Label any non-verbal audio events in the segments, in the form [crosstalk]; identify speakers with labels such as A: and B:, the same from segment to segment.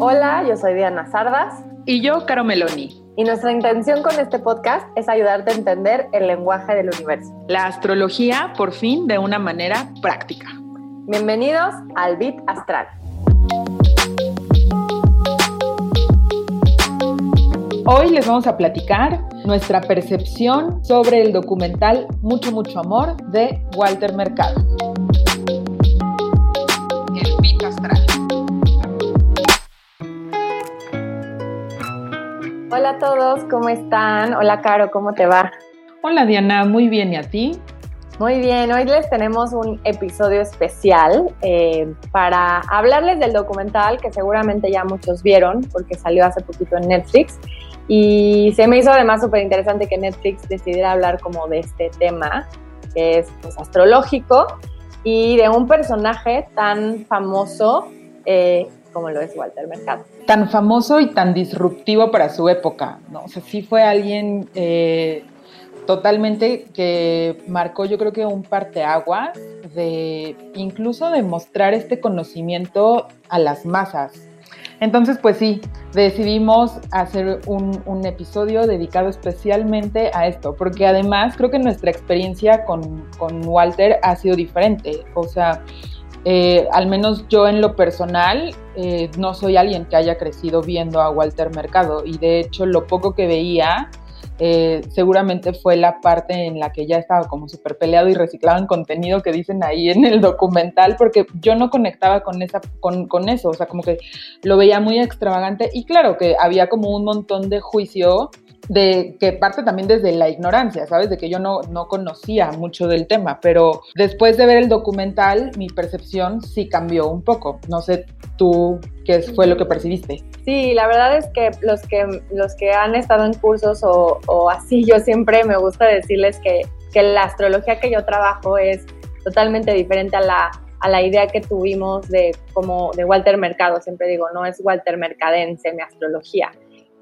A: Hola, yo soy Diana Sardas.
B: Y yo, Caro Meloni.
A: Y nuestra intención con este podcast es ayudarte a entender el lenguaje del universo.
B: La astrología, por fin, de una manera práctica.
A: Bienvenidos al Bit Astral.
B: Hoy les vamos a platicar nuestra percepción sobre el documental Mucho, mucho amor de Walter Mercado. El Bit Astral.
A: Hola a todos, ¿cómo están? Hola Caro, ¿cómo te va?
B: Hola Diana, muy bien, ¿y a ti?
A: Muy bien, hoy les tenemos un episodio especial eh, para hablarles del documental que seguramente ya muchos vieron porque salió hace poquito en Netflix y se me hizo además súper interesante que Netflix decidiera hablar como de este tema que es pues, astrológico y de un personaje tan famoso eh, como lo es Walter Mercado.
B: Tan famoso y tan disruptivo para su época, ¿no? O sea, sí fue alguien... Eh, totalmente que marcó yo creo que un parteaguas de incluso de mostrar este conocimiento a las masas. Entonces, pues sí, decidimos hacer un, episodio dedicado especialmente a esto, porque además creo que nuestra experiencia con, con Walter ha sido diferente. O sea, eh, al menos yo en lo personal eh, no soy alguien que haya crecido viendo a Walter Mercado y de hecho lo poco que veía eh, seguramente fue la parte en la que ya estaba como súper peleado y reciclado en contenido que dicen ahí en el documental, porque yo no conectaba con, esa, con, con eso, o sea, como que lo veía muy extravagante y claro que había como un montón de juicio de que parte también desde la ignorancia, ¿sabes? De que yo no, no conocía mucho del tema, pero después de ver el documental, mi percepción sí cambió un poco. No sé tú qué fue lo que percibiste.
A: Sí, la verdad es que los que, los que han estado en cursos o, así, yo siempre me gusta decirles que, que la astrología que yo trabajo es totalmente diferente a la a la idea que tuvimos de como de Walter Mercado, siempre digo, no es Walter Mercadense mi astrología,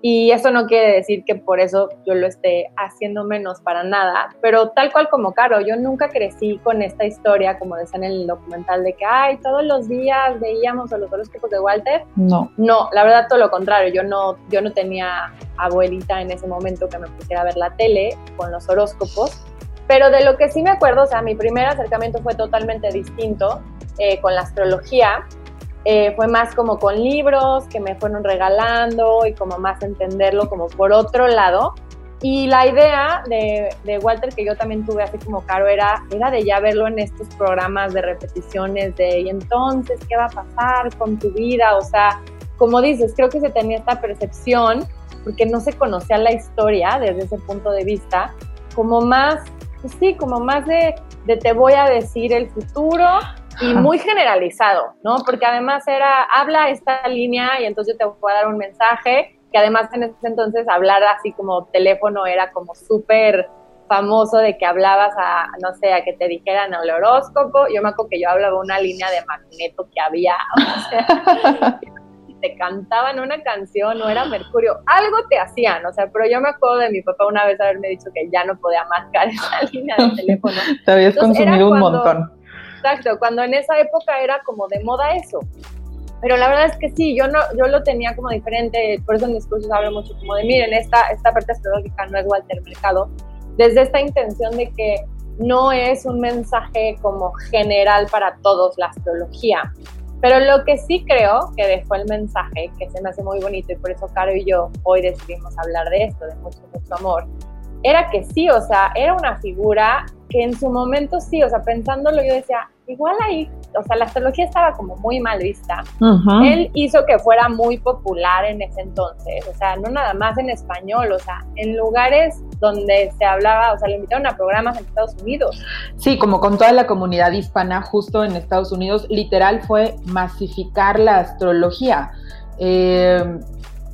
A: y eso no quiere decir que por eso yo lo esté haciendo menos para nada, pero tal cual como Caro, yo nunca crecí con esta historia, como decía en el documental, de que, ay, todos los días veíamos a los horóscopos de Walter.
B: No.
A: No, la verdad todo lo contrario, yo no, yo no tenía abuelita en ese momento que me pusiera a ver la tele con los horóscopos, pero de lo que sí me acuerdo, o sea, mi primer acercamiento fue totalmente distinto eh, con la astrología eh, fue más como con libros que me fueron regalando y como más entenderlo como por otro lado. Y la idea de, de, Walter, que yo también tuve así como caro, era, era de ya verlo en estos programas de repeticiones de, y entonces, ¿qué va a pasar con tu vida? O sea, como dices, creo que se tenía esta percepción, porque no se conocía la historia desde ese punto de vista, como más, pues sí, como más de, de te voy a decir el futuro y muy generalizado, ¿no? Porque además era, habla esta línea y entonces te voy a dar un mensaje, que además en ese entonces hablar así como teléfono era como súper famoso de que hablabas a, no sé, a que te dijeran el horóscopo. Yo me acuerdo que yo hablaba una línea de magneto que había, o sea, [laughs] te cantaban una canción o era Mercurio, algo te hacían, o sea, pero yo me acuerdo de mi papá una vez haberme dicho que ya no podía marcar esa línea de teléfono. [laughs]
B: Te habías consumido un montón
A: Exacto, cuando en esa época era como de moda eso. Pero la verdad es que sí, yo no, yo lo tenía como diferente, por eso en mis cursos hablo mucho como de, miren, esta, esta parte astrológica no es Walter Mercado, desde esta intención de que no es un mensaje como general para todos la astrología. Pero lo que sí creo que dejó el mensaje, que se me hace muy bonito y por eso Caro y yo hoy decidimos hablar de esto, de mucho, mucho amor, era que sí, o sea, era una figura que en su momento sí, o sea, pensándolo yo decía, igual ahí, o sea, la astrología estaba como muy mal vista. Él hizo que fuera muy popular en ese entonces, o sea, no nada más en español, o sea, en lugares donde se hablaba, o sea, le invitaron a programas en Estados Unidos.
B: Sí, como con toda la comunidad hispana justo en Estados Unidos, literal fue masificar la astrología. Eh,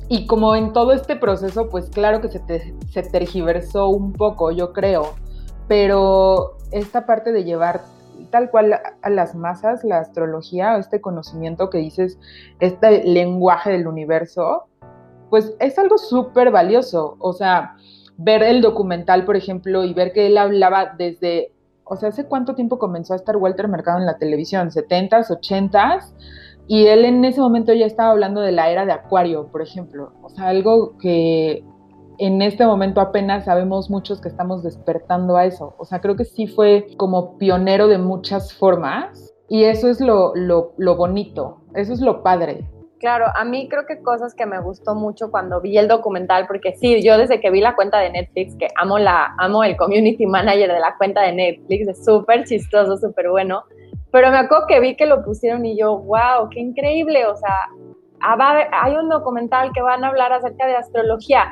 B: y como en todo este proceso, pues claro que se, se tergiversó un poco, yo creo, pero esta parte de llevar tal cual a las masas la astrología, este conocimiento que dices, este lenguaje del universo, pues es algo súper valioso. O sea, ver el documental, por ejemplo, y ver que él hablaba desde, o sea, ¿hace cuánto tiempo comenzó a estar Walter Mercado en la televisión? ¿70s, 80s? Y él en ese momento ya estaba hablando de la era de Acuario, por ejemplo. O sea, algo que en este momento apenas sabemos muchos que estamos despertando a eso. O sea, creo que sí fue como pionero de muchas formas y eso es lo, lo, lo bonito, eso es lo padre.
A: Claro, a mí creo que cosas que me gustó mucho cuando vi el documental, porque sí, yo desde que vi la cuenta de Netflix, que amo, la, amo el community manager de la cuenta de Netflix, es súper chistoso, súper bueno, pero me acuerdo que vi que lo pusieron y yo, wow, qué increíble, o sea, ah, hay un documental que van a hablar acerca de astrología.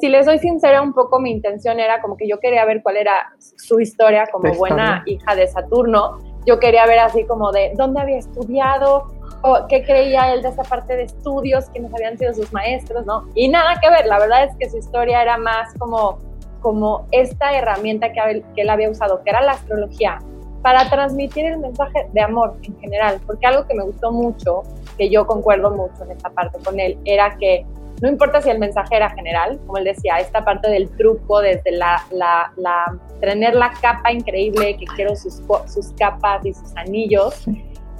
A: Si les soy sincera, un poco mi intención era como que yo quería ver cuál era su historia como buena hija de Saturno. Yo quería ver así como de dónde había estudiado, o qué creía él de esa parte de estudios, quiénes habían sido sus maestros, ¿no? Y nada que ver, la verdad es que su historia era más como, como esta herramienta que, que él había usado, que era la astrología, para transmitir el mensaje de amor en general, porque algo que me gustó mucho, que yo concuerdo mucho en esta parte con él, era que no importa si el mensaje era general, como él decía, esta parte del truco, desde la, la, la tener la capa increíble, que quiero sus, sus capas y sus anillos,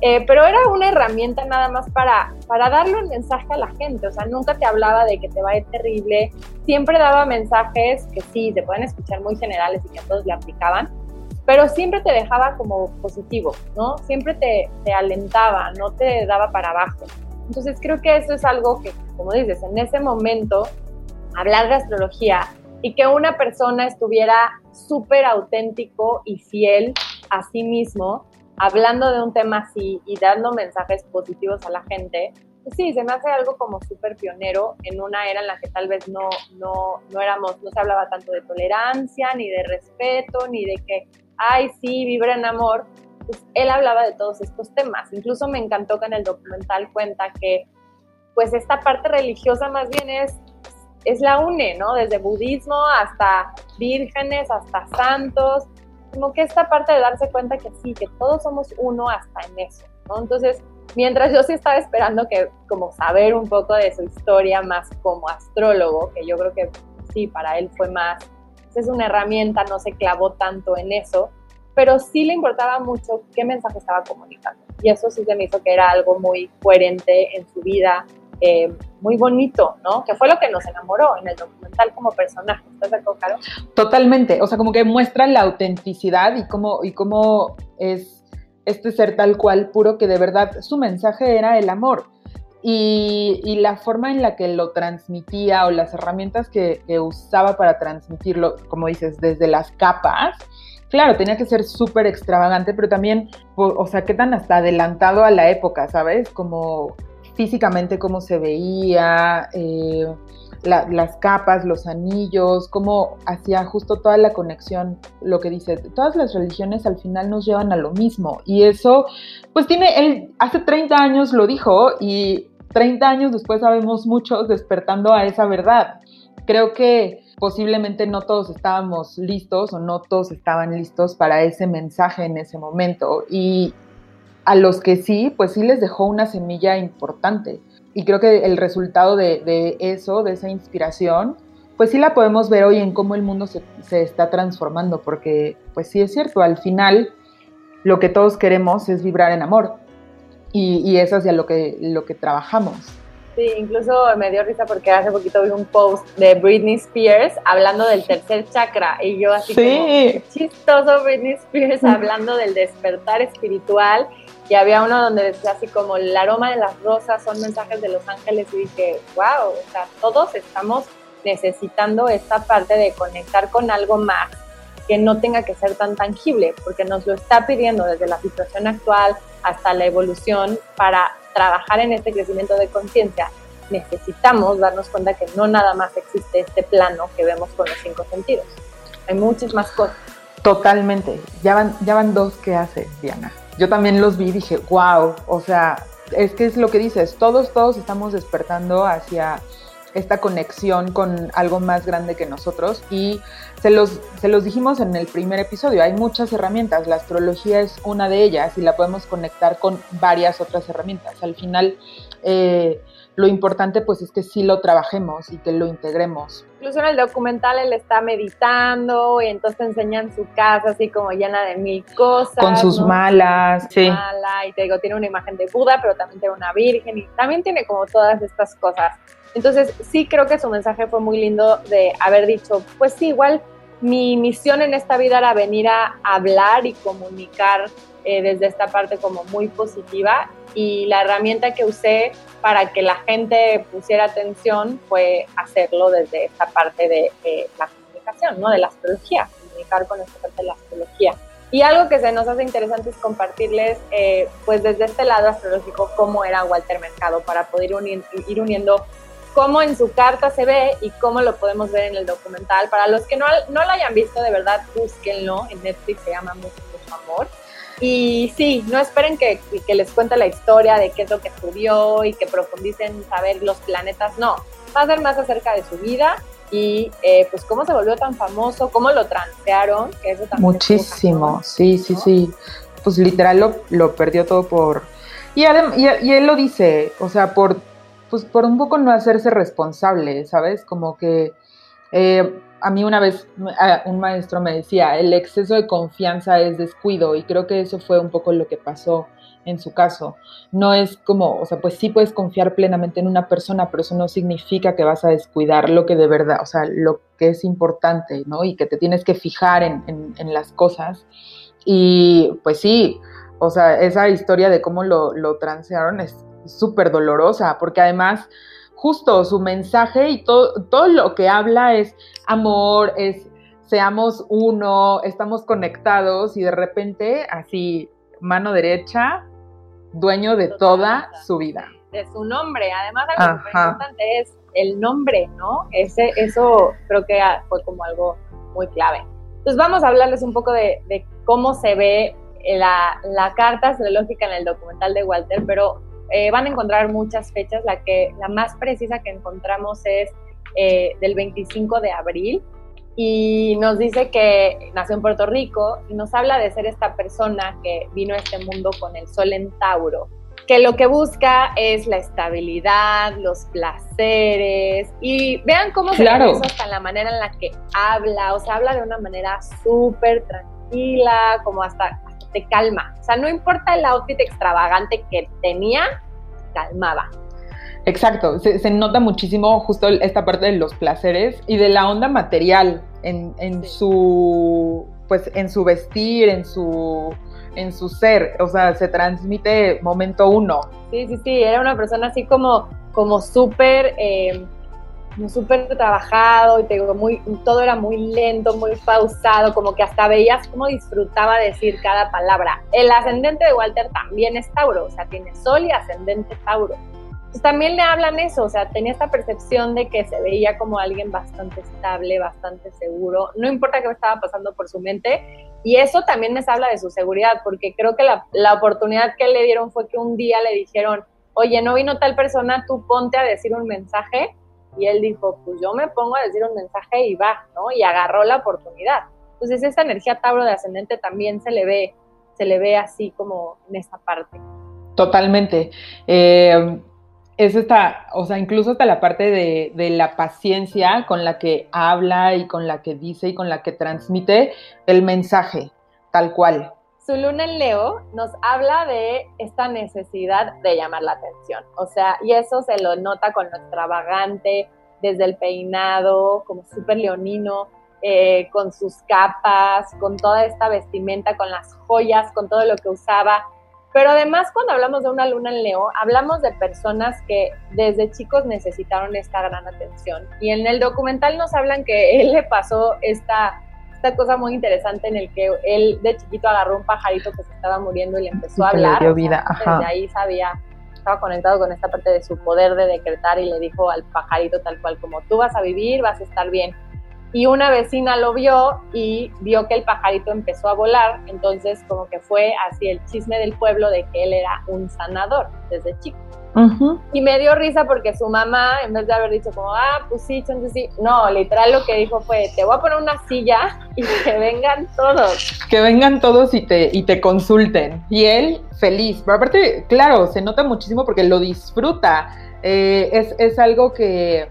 A: eh, pero era una herramienta nada más para, para darle un mensaje a la gente, o sea, nunca te hablaba de que te va a ir terrible, siempre daba mensajes que sí, se pueden escuchar muy generales y que a todos le aplicaban, pero siempre te dejaba como positivo, ¿no? Siempre te, te alentaba, no te daba para abajo. Entonces creo que eso es algo que, como dices, en ese momento, hablar de astrología y que una persona estuviera súper auténtico y fiel a sí mismo, hablando de un tema así y dando mensajes positivos a la gente, pues sí, se me hace algo como súper pionero en una era en la que tal vez no, no, no éramos, no se hablaba tanto de tolerancia, ni de respeto, ni de que ay, sí, vibra en amor, pues él hablaba de todos estos temas. Incluso me encantó que en el documental cuenta que pues esta parte religiosa más bien es, es la une, ¿no? Desde budismo hasta vírgenes, hasta santos, como que esta parte de darse cuenta que sí, que todos somos uno hasta en eso, ¿no? Entonces, mientras yo sí estaba esperando que como saber un poco de su historia más como astrólogo, que yo creo que sí, para él fue más es una herramienta, no se clavó tanto en eso, pero sí le importaba mucho qué mensaje estaba comunicando. Y eso sí se me hizo que era algo muy coherente en su vida, eh, muy bonito, ¿no? Que fue lo que nos enamoró en el documental como personaje. ¿Estás de acuerdo, Caro?
B: Totalmente. O sea, como que muestra la autenticidad y cómo, y cómo es este ser tal cual puro que de verdad su mensaje era el amor. Y, la forma en la que lo transmitía o las herramientas que, usaba para transmitirlo, como dices, desde las capas, claro, tenía que ser súper extravagante, pero también, o sea, qué tan hasta adelantado a la época, ¿sabes? Como físicamente cómo se veía, eh, las capas, los anillos, cómo hacía justo toda la conexión, lo que dice, todas las religiones al final nos llevan a lo mismo. Y eso, pues tiene, él hace 30 años lo dijo y 30 años después sabemos muchos despertando a esa verdad. Creo que posiblemente no todos estábamos listos o no todos estaban listos para ese mensaje en ese momento y a los que sí, pues sí les dejó una semilla importante. Y creo que el resultado de, eso, de esa inspiración, pues sí la podemos ver hoy en cómo el mundo se, se está transformando, porque pues sí es cierto, al final lo que todos queremos es vibrar en amor y, y es hacia lo que, lo que trabajamos.
A: Sí, incluso me dio risa porque hace poquito vi un post de Britney Spears hablando del tercer chakra y yo así como chistoso Britney Spears [laughs] hablando del despertar espiritual y había uno donde decía así como el aroma de las rosas son mensajes de los ángeles y dije, wow, o sea, todos estamos necesitando esta parte de conectar con algo más que no tenga que ser tan tangible, porque nos lo está pidiendo desde la situación actual hasta la evolución para trabajar en este crecimiento de conciencia. Necesitamos darnos cuenta que no nada más existe este plano que vemos con los cinco sentidos. Hay muchas más cosas.
B: Totalmente. Ya van, ya van dos que hace Diana. Yo también los vi y dije, wow, o sea, es que es lo que dices, todos, todos estamos despertando hacia esta conexión con algo más grande que nosotros y se los, se los dijimos en el primer episodio, hay muchas herramientas, la astrología es una de ellas y la podemos conectar con varias otras herramientas. Al final, eh, lo importante pues es que sí lo trabajemos y que lo integremos.
A: Incluso en el documental él está meditando y entonces te enseñan su casa así como llena de mil cosas.
B: Con sus malas, sí.
A: Mala, y te digo, tiene una imagen de Buda, pero también tiene una virgen y también tiene como todas estas cosas. Entonces sí creo que su mensaje fue muy lindo de haber dicho, pues sí, igual mi misión en esta vida era venir a hablar y comunicar eh, desde esta parte como muy positiva y la herramienta que usé para que la gente pusiera atención fue hacerlo desde esta parte de la comunicación, ¿no? De la astrología, comunicar con esta parte de la astrología. Y algo que se nos hace interesante es compartirles, eh, pues desde este lado astrológico, cómo era Walter Mercado para poder ir uniendo cómo en su carta se ve y cómo lo podemos ver en el documental. Para los que no, no lo hayan visto, de verdad, búsquenlo. En Netflix se llama Mucho, mucho amor. Y sí, no esperen que, que, les cuente la historia de qué es lo que estudió y que profundicen saber los planetas. No, va a ser más acerca de su vida y eh, pues cómo se volvió tan famoso, cómo lo transearon, que eso también
B: Muchísimo, sí, sí, sí. Pues literal lo, lo perdió todo por... Y, y, y él lo dice, o sea, por pues por un poco no hacerse responsable, ¿sabes? Como que eh, a mí una vez un maestro me decía, el exceso de confianza es descuido y creo que eso fue un poco lo que pasó en su caso. No es como, o sea, pues sí puedes confiar plenamente en una persona, pero eso no significa que vas a descuidar lo que de verdad, o sea, lo que es importante, ¿no? Y que te tienes que fijar en, las cosas. Y pues sí, o sea, esa historia de cómo lo, lo transearon es, súper dolorosa, porque además justo su mensaje y todo, todo lo que habla es amor, es seamos uno, estamos conectados y de repente así, mano derecha, dueño de toda su vida.
A: De su nombre, además algo muy importante es el nombre, ¿no? Ese, eso creo que fue como algo muy clave. Entonces vamos a hablarles un poco de, de cómo se ve la, la, carta astrológica en el documental de Walter, pero eh, van a encontrar muchas fechas, la, que, la más precisa que encontramos es eh, del 25 de abril. Y nos dice que nació en Puerto Rico y nos habla de ser esta persona que vino a este mundo con el sol en Tauro, que lo que busca es la estabilidad, los placeres. Y vean cómo se hasta la manera en la que habla, o sea, habla de una manera súper tranquila, como hasta te calma. O sea, no importa el outfit extravagante que tenía, calmaba.
B: Exacto, se, nota muchísimo justo esta parte de los placeres y de la onda material en, en su pues en su vestir, en su en su ser, o sea, se transmite momento uno.
A: Sí, sí, sí, era una persona así como, como súper eh, súper trabajado y todo era muy lento, muy pausado, como que hasta veías cómo disfrutaba decir cada palabra. El ascendente de Walter también es Tauro, o sea, tiene Sol y ascendente Tauro. Pues también le hablan eso, o sea, tenía esta percepción de que se veía como alguien bastante estable, bastante seguro, no importa qué estaba pasando por su mente, y eso también me habla de su seguridad, porque creo que la, la oportunidad que le dieron fue que un día le dijeron, oye, no vino tal persona, tú ponte a decir un mensaje, y él dijo, pues yo me pongo a decir un mensaje y va, ¿no? Y agarró la oportunidad. Entonces esa energía Tauro de ascendente también se le ve, se le ve así como en esta parte.
B: Totalmente. Eh, es esta, o sea, incluso hasta la parte de, la paciencia con la que habla y con la que dice y con la que transmite el mensaje, tal cual
A: su luna en Leo nos habla de esta necesidad de llamar la atención. O sea, y eso se lo nota con lo extravagante, desde el peinado, como súper leonino, eh, con sus capas, con toda esta vestimenta, con las joyas, con todo lo que usaba. Pero además cuando hablamos de una luna en Leo, hablamos de personas que desde chicos necesitaron esta gran atención. Y en el documental nos hablan que [laughs] él le pasó esta cosa muy interesante en el que él de chiquito agarró un pajarito que se estaba muriendo y le empezó a hablar.
B: Le dio vida. Ajá.
A: Desde ahí sabía, estaba conectado con esta parte de su poder de decretar y le dijo al pajarito tal cual como tú vas a vivir, vas a estar bien. Y una vecina lo vio y vio que el pajarito empezó a volar, entonces como que fue así el chisme del pueblo de que él era un sanador desde chico. Y me dio risa porque su mamá, en vez de haber dicho como, ah, pues sí, entonces sí, no, literal lo que dijo fue, te voy a poner una silla y que vengan todos.
B: Que vengan todos y te, y te consulten. Y él feliz. Pero aparte, claro, se nota muchísimo porque lo disfruta. Eh, es, es algo que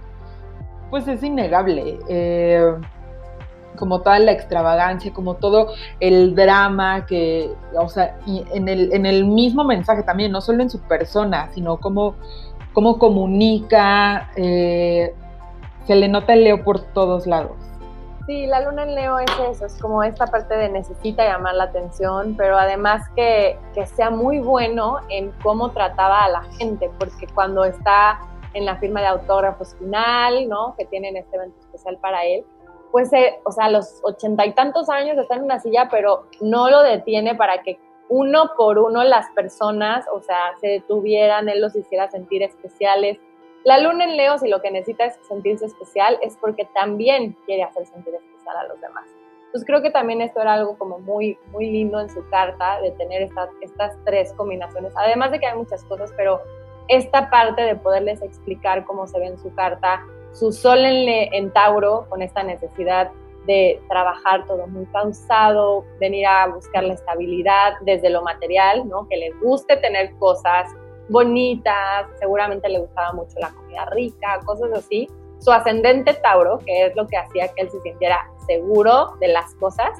B: pues es innegable. Eh, como toda la extravagancia, como todo el drama que, o sea, en el, en el mismo mensaje también, no solo en su persona, sino cómo, cómo comunica, eh, se le nota el Leo por todos lados.
A: Sí, la luna en Leo es eso, es como esta parte de necesita llamar la atención, pero además que, que sea muy bueno en cómo trataba a la gente, porque cuando está en la firma de autógrafos final, ¿no? Que tienen este evento especial para él. Pues, eh, o sea, a los ochenta y tantos años está en una silla, pero no lo detiene para que uno por uno las personas, o sea, se detuvieran, él los hiciera sentir especiales. La luna en Leo, si lo que necesita es sentirse especial, es porque también quiere hacer sentir especial a los demás. Entonces creo que también esto era algo como muy, muy lindo en su carta, de tener estas, estas tres combinaciones. Además de que hay muchas cosas, pero esta parte de poderles explicar cómo se ve en su carta, su sol en, Tauro, con esta necesidad de trabajar todo muy pausado, venir a buscar la estabilidad desde lo material, ¿no? Que les guste tener cosas bonitas, seguramente le gustaba mucho la comida rica, cosas así. Su ascendente Tauro, que es lo que hacía que él se sintiera seguro de las cosas,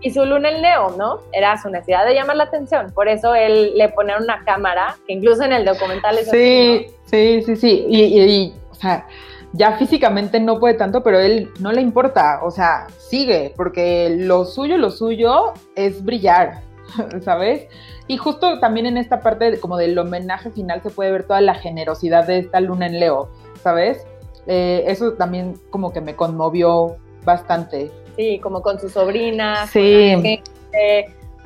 A: y su luna en Leo, ¿no? Era su necesidad de llamar la atención. Por eso él le ponía una cámara, que incluso en el documental es
B: sí, Sí, sí, sí. Y, o sea, ya físicamente no puede tanto, pero él no le importa. O sea, sigue, porque lo suyo, lo suyo es brillar, [laughs] ¿sabes? Y justo también en esta parte como del homenaje final se puede ver toda la generosidad de esta luna en Leo, ¿sabes? Eh, eso también como que me conmovió bastante.
A: Sí, como con sus sobrinas, sí.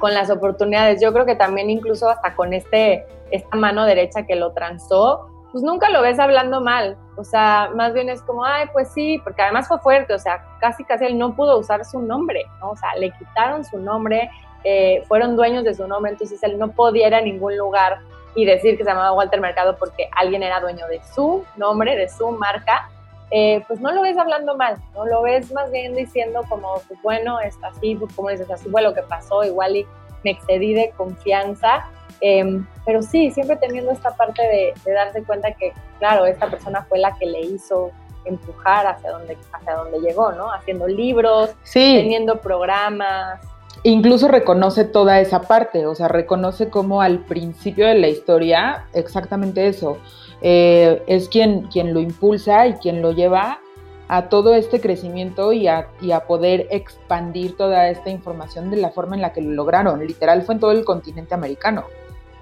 A: con, las oportunidades. Yo creo que también incluso hasta con este, esta mano derecha que lo transó, pues nunca lo ves hablando mal. O sea, más bien es como, ay, pues sí, porque además fue fuerte, o sea, casi casi él no pudo usar su nombre, ¿no? O sea, le quitaron su nombre, eh, fueron dueños de su nombre, entonces él no podía ir a ningún lugar y decir que se llamaba Walter Mercado porque alguien era dueño de su nombre, de su marca. Eh, pues no lo ves hablando mal, no lo ves más bien diciendo como, pues bueno, está así, pues como dices, así fue lo que pasó, igual y me excedí de confianza, em, pero sí, siempre teniendo esta parte de, darse cuenta que, claro, esta persona fue la que le hizo empujar hacia donde, hacia donde llegó, ¿no? Haciendo libros, teniendo programas.
B: Incluso reconoce toda esa parte, o sea, reconoce como al principio de la historia exactamente eso eh, es quien, quien lo impulsa y quien lo lleva a todo este crecimiento y a, poder expandir toda esta información de la forma en la que lo lograron. Literal fue en todo el continente americano.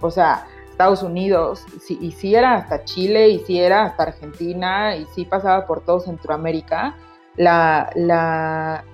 B: O sea, Estados Unidos, y sí era hasta Chile, y sí era hasta Argentina, y sí pasaba por todo Centroamérica, la, la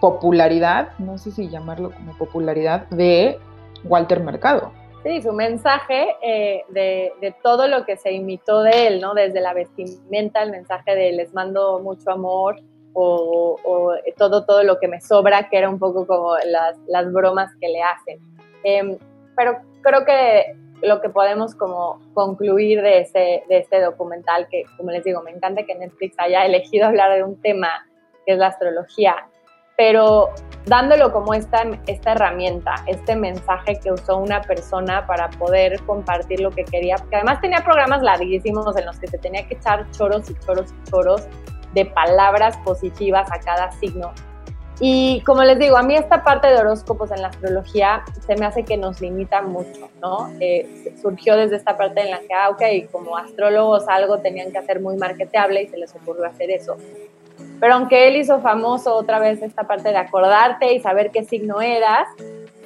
B: popularidad, no sé si llamarlo como popularidad, de Walter Mercado.
A: Sí, su mensaje eh, de, todo lo que se imitó de él, ¿no? Desde la vestimenta, el mensaje de les mando mucho amor o, todo, todo lo que me sobra, que era un poco como las, bromas que le hacen. Em, pero creo que lo que podemos como concluir de, ese, de este documental, que como les digo, me encanta que Netflix haya [laughs] elegido hablar de un tema que es la astrología, pero dándolo como esta, esta herramienta, este mensaje que usó una persona para poder compartir lo que quería, porque además tenía programas larguísimos en los que se tenía que echar choros y choros y choros de palabras positivas a cada signo. Y como les digo, a mí esta parte de horóscopos en la astrología se me hace que nos limita mucho, ¿no? Eh, surgió desde esta parte en la que, ah, ok, como astrólogos algo tenían que hacer muy marketeable y se les ocurrió hacer eso. Pero aunque él hizo famoso otra vez esta parte de acordarte y saber qué signo eras,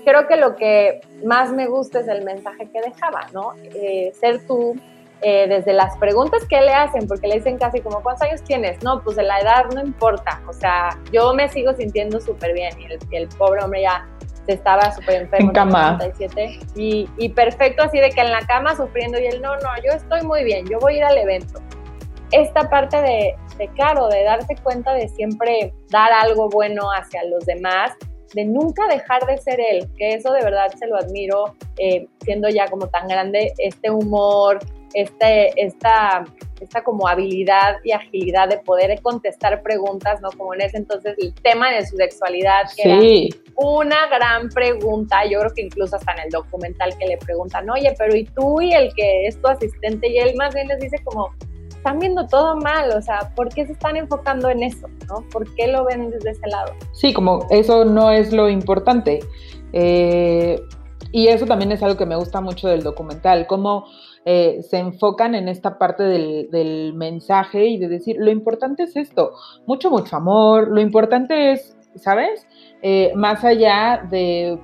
A: creo que lo que más me gusta es el mensaje que dejaba, ¿no? Eh, ser tú, eh, desde las preguntas que le hacen, porque le dicen casi como, ¿cuántos años tienes? No, pues de la edad no importa, o sea, yo me sigo sintiendo súper bien y el, pobre hombre ya se estaba súper enfermo.
B: En cama.
A: y, y perfecto así de que en la cama sufriendo y él, no, no, yo estoy muy bien, yo voy a ir al evento esta parte de de claro, de darse cuenta de siempre dar algo bueno hacia los demás, de nunca dejar de ser él, que eso de verdad se lo admiro, eh, siendo ya como tan grande, este humor, este, esta, esta como habilidad y agilidad de poder contestar preguntas, ¿no? Como en ese entonces el tema de su sexualidad, que era una gran pregunta, yo creo que incluso hasta en el documental que le preguntan, oye, pero ¿y tú y el que es tu asistente? Y él más bien les dice como, están viendo todo mal, o sea, ¿por qué se están enfocando en eso? ¿no? ¿Por qué lo ven desde ese lado?
B: Sí, como eso no es lo importante. Eh, y eso también es algo que me gusta mucho del documental, cómo eh, se enfocan en esta parte del, mensaje y de decir, lo importante es esto, mucho, mucho amor, lo importante es, ¿sabes? Eh, más allá de,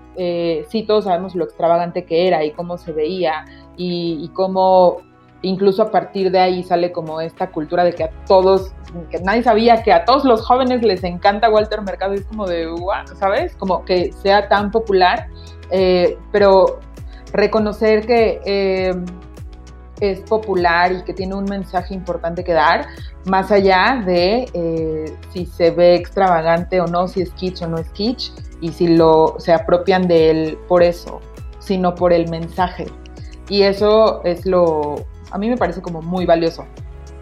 B: sí, todos sabemos lo extravagante que era y cómo se veía y cómo incluso a partir de ahí sale como esta cultura de que a todos, que nadie sabía que a todos los jóvenes les encanta Walter Mercado, es como de, ¿sabes? Como que sea tan popular, eh, pero reconocer que eh, es popular y que tiene un mensaje importante que dar, más allá de eh, si se ve extravagante o no, si es kitsch o no es kitsch, y si lo se apropian de él por eso, sino por el mensaje. Y eso es lo, a mí me parece como muy valioso.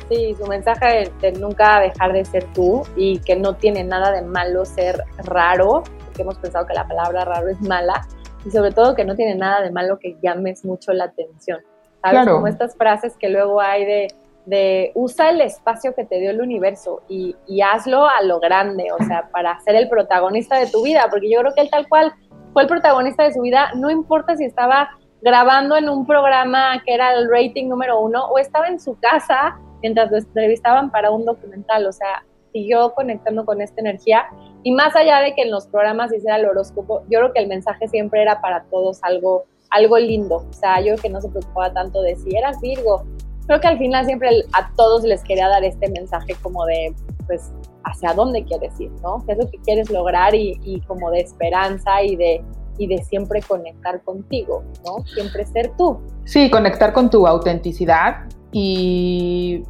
A: Sí, su mensaje de, nunca dejar de ser tú y que no tiene nada de malo ser raro, porque hemos pensado que la palabra raro es mala, y sobre todo que no tiene nada de malo que llames mucho la atención. ¿Sabes? Claro. Como estas frases que luego hay de, de usa el espacio que te dio el universo y, y, hazlo a lo grande, o sea, para ser el protagonista de tu vida, porque yo creo que él tal cual fue el protagonista de su vida, no importa si estaba grabando en un programa que era el rating número uno o estaba en su casa mientras lo entrevistaban para un documental, o sea, siguió conectando con esta energía. Y más allá de que en los programas hiciera el horóscopo, yo creo que el mensaje siempre era para todos algo, algo lindo, o sea, yo creo que no se preocupaba tanto de si eras Virgo, creo que al final siempre a todos les quería dar este mensaje como de, pues, hacia dónde quieres ir, ¿no? ¿Qué es lo que quieres lograr y, y como de esperanza y de y de siempre conectar contigo, ¿no? Siempre ser tú.
B: Sí, conectar con tu autenticidad y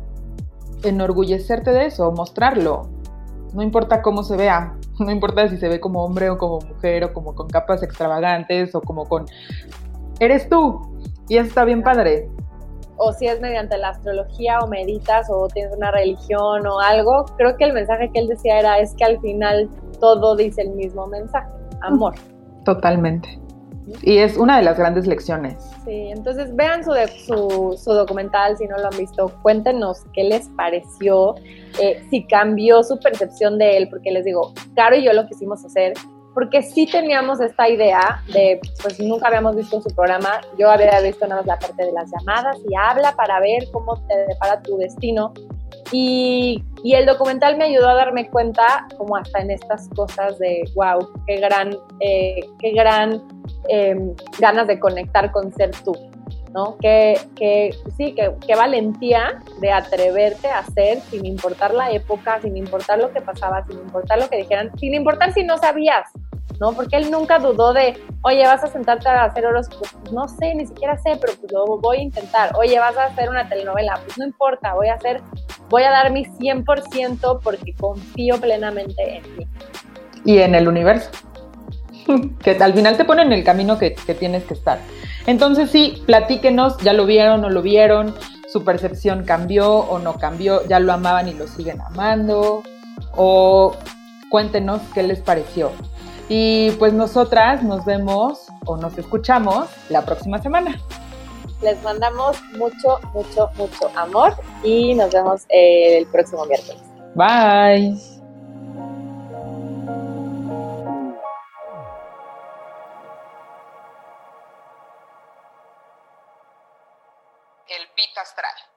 B: enorgullecerte de eso, mostrarlo. No importa cómo se vea, [laughs] no importa si se ve como hombre o como mujer o como con capas extravagantes o como con... Eres tú y eso está bien padre.
A: O si es mediante la astrología o meditas o tienes una religión o algo, creo que el mensaje que él decía era es que al final todo dice el mismo mensaje, amor. [laughs]
B: Totalmente. Y es una de las grandes lecciones.
A: Sí, entonces vean su, su, su documental si no lo han visto. Cuéntenos qué les pareció, eh, si cambió su percepción de él, porque les digo, Caro y yo lo quisimos hacer porque sí teníamos esta idea de, pues nunca habíamos visto su programa, yo había visto nada más la parte de las llamadas y habla para ver cómo te depara tu destino. Y, y, el documental me ayudó a darme cuenta, como hasta en estas cosas de, wow, qué gran, eh, qué gran em, ganas de conectar con ser tú, ¿no? Que, que sí, qué valentía de atreverte a hacer sin importar la época, sin importar lo que pasaba, sin importar lo que dijeran, sin importar si no sabías, ¿no? Porque él nunca dudó de, oye, vas a sentarte a hacer horóscopos, pues no sé, ni siquiera sé, pero pues lo voy a intentar. Oye, vas a hacer una telenovela, pues no importa, voy a hacer, voy a dar mi 100% porque confío plenamente en ti.
B: Y en el universo. [laughs] que al final te pone en el camino que, que tienes que estar. Entonces sí, platíquenos, ya lo vieron o lo vieron, su percepción cambió o no cambió, ya lo amaban y lo siguen amando, o cuéntenos qué les pareció. Y pues nosotras nos vemos o nos escuchamos la próxima semana.
A: Les mandamos mucho, mucho, mucho amor y nos vemos el próximo miércoles.
B: Bye.
C: El Pito Astral.